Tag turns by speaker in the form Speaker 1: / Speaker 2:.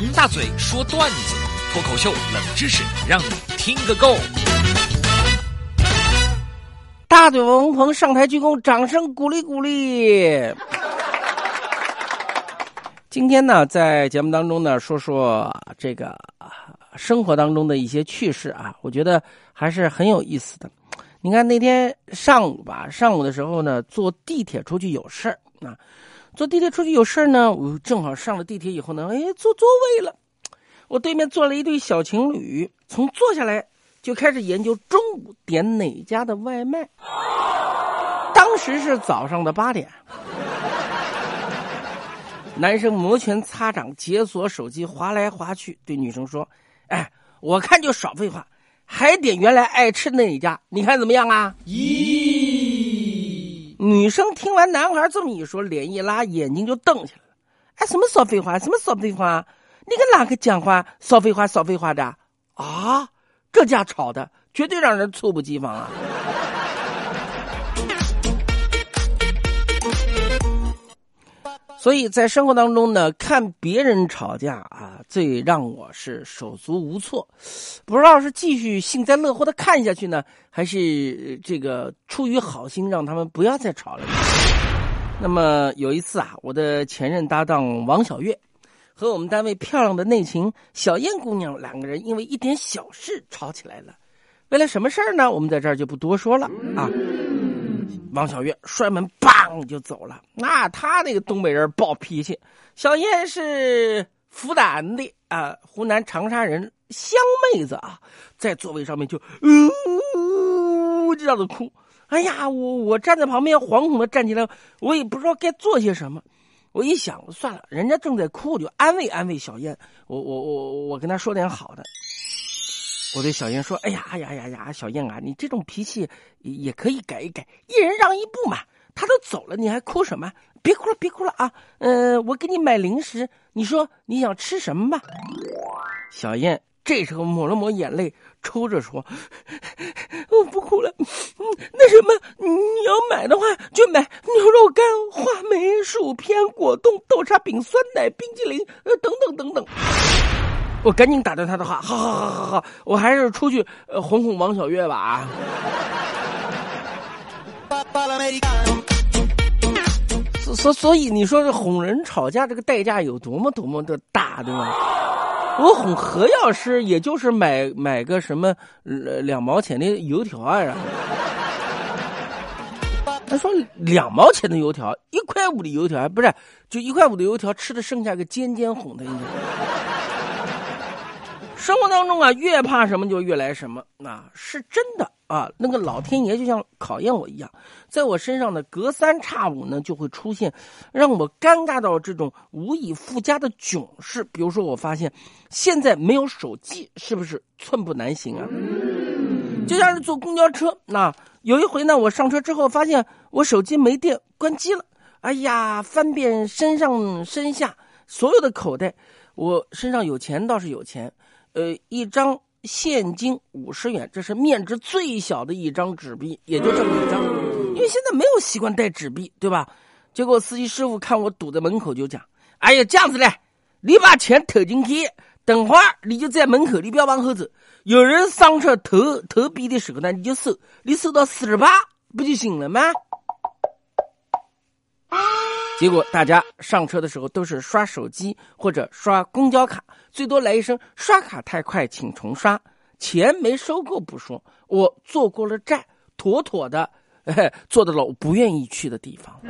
Speaker 1: 王大嘴说段子，脱口秀冷知识，让你听个够。
Speaker 2: 大嘴王鹏上台鞠躬，掌声鼓励鼓励。今天呢，在节目当中呢，说说这个生活当中的一些趣事啊，我觉得还是很有意思的。你看那天上午吧，上午的时候呢，坐地铁出去有事儿啊。坐地铁出去有事呢，我正好上了地铁以后呢，哎，坐座位了。我对面坐了一对小情侣，从坐下来就开始研究中午点哪家的外卖。当时是早上的八点，男生摩拳擦掌，解锁手机，划来划去，对女生说：“哎，我看就少废话，还点原来爱吃的那一家，你看怎么样啊？”咦。女生听完男孩这么一说，脸一拉，眼睛就瞪起来了。哎，什么少废话？什么少废话？你跟哪个讲话少废话？少废话的啊？这家吵的绝对让人猝不及防啊！所以在生活当中呢，看别人吵架啊，最让我是手足无措，不知道是继续幸灾乐祸的看下去呢，还是这个出于好心让他们不要再吵了。那么有一次啊，我的前任搭档王小月和我们单位漂亮的内勤小燕姑娘两个人因为一点小事吵起来了。为了什么事儿呢？我们在这儿就不多说了啊。王小月摔门，梆就走了。那他那个东北人暴脾气。小燕是湖南的啊，湖南长沙人，湘妹子啊，在座位上面就呜呜这样子哭。哎呀，我我站在旁边惶恐的站起来，我也不知道该做些什么。我一想，算了，人家正在哭，我就安慰安慰小燕。我我我我跟她说点好的。我对小燕说：“哎呀，哎呀呀呀，小燕啊，你这种脾气也可以改一改，一人让一步嘛。他都走了，你还哭什么？别哭了，别哭了啊！嗯，我给你买零食，你说你想吃什么吧？”小燕这时候抹了抹眼泪，抽着说：“我不哭了。那什么，你要买的话就买牛肉干、话梅、薯片、果冻、豆沙饼、酸奶、冰激凌，呃，等等等等。”我赶紧打断他的话，好好好好好，我还是出去呃哄哄王小月吧啊！所所以你说这哄人吵架这个代价有多么多么的大，对吗？我哄何药师也就是买买个什么两毛钱的油条啊！然后他说两毛钱的油条，一块五的油条不是就一块五的油条吃的剩下个尖尖哄他一下。生活当中啊，越怕什么就越来什么，那是真的啊。那个老天爷就像考验我一样，在我身上呢，隔三差五呢就会出现让我尴尬到这种无以复加的囧事。比如说，我发现现在没有手机，是不是寸步难行啊？就像是坐公交车，那有一回呢，我上车之后发现我手机没电，关机了。哎呀，翻遍身上身下所有的口袋，我身上有钱倒是有钱。呃，一张现金五十元，这是面值最小的一张纸币，也就这么一张。因为现在没有习惯带纸币，对吧？结果司机师傅看我堵在门口，就讲：“哎呀，这样子嘞，你把钱投进去，等会儿你就在门口，你不要往后走。有人上车投投币的时候呢，你就收，你收到四十八，不就行了吗？”结果大家上车的时候都是刷手机或者刷公交卡，最多来一声“刷卡太快，请重刷”，钱没收够不说，我坐过了站，妥妥的 坐到了我不愿意去的地方。